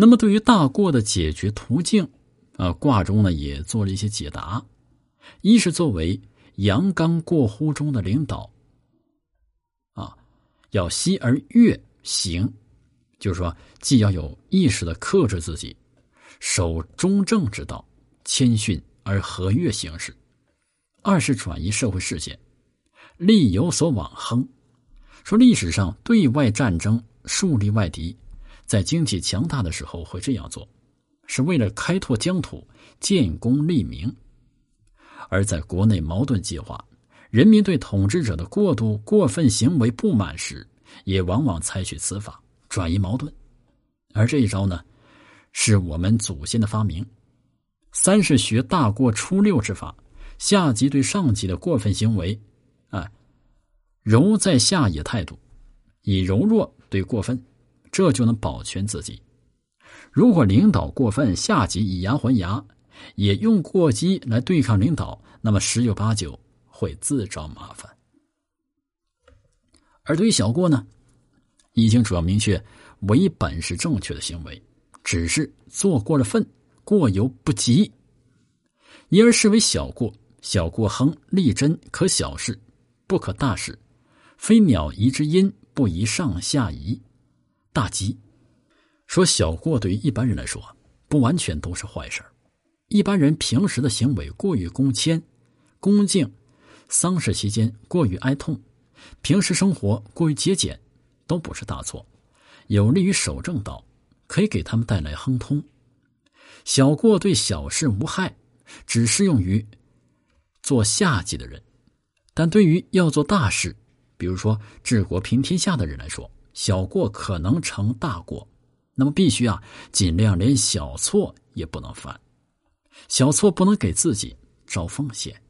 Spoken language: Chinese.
那么，对于大过的解决途径，啊，卦中呢也做了一些解答。一是作为阳刚过乎中的领导，啊，要息而悦行，就是说，既要有意识的克制自己，守中正之道，谦逊而和悦行事；二是转移社会视线，力有所往亨。说历史上对外战争树立外敌，在经济强大的时候会这样做，是为了开拓疆土、建功立名。而在国内矛盾激化，人民对统治者的过度过分行为不满时，也往往采取此法转移矛盾。而这一招呢，是我们祖先的发明。三是学大过初六之法，下级对上级的过分行为，啊，柔在下也态度，以柔弱对过分，这就能保全自己。如果领导过分，下级以牙还牙。也用过激来对抗领导，那么十有八九会自找麻烦。而对于小过呢，易经主要明确为本是正确的行为，只是做过了分，过犹不及，因而视为小过。小过亨利贞，可小事，不可大事。非鸟夷之音，不宜上下移，大吉。说小过对于一般人来说，不完全都是坏事儿。一般人平时的行为过于恭谦、恭敬，丧事期间过于哀痛，平时生活过于节俭，都不是大错，有利于守正道，可以给他们带来亨通。小过对小事无害，只适用于做下级的人，但对于要做大事，比如说治国平天下的人来说，小过可能成大过，那么必须啊，尽量连小错也不能犯。小错不能给自己找风险。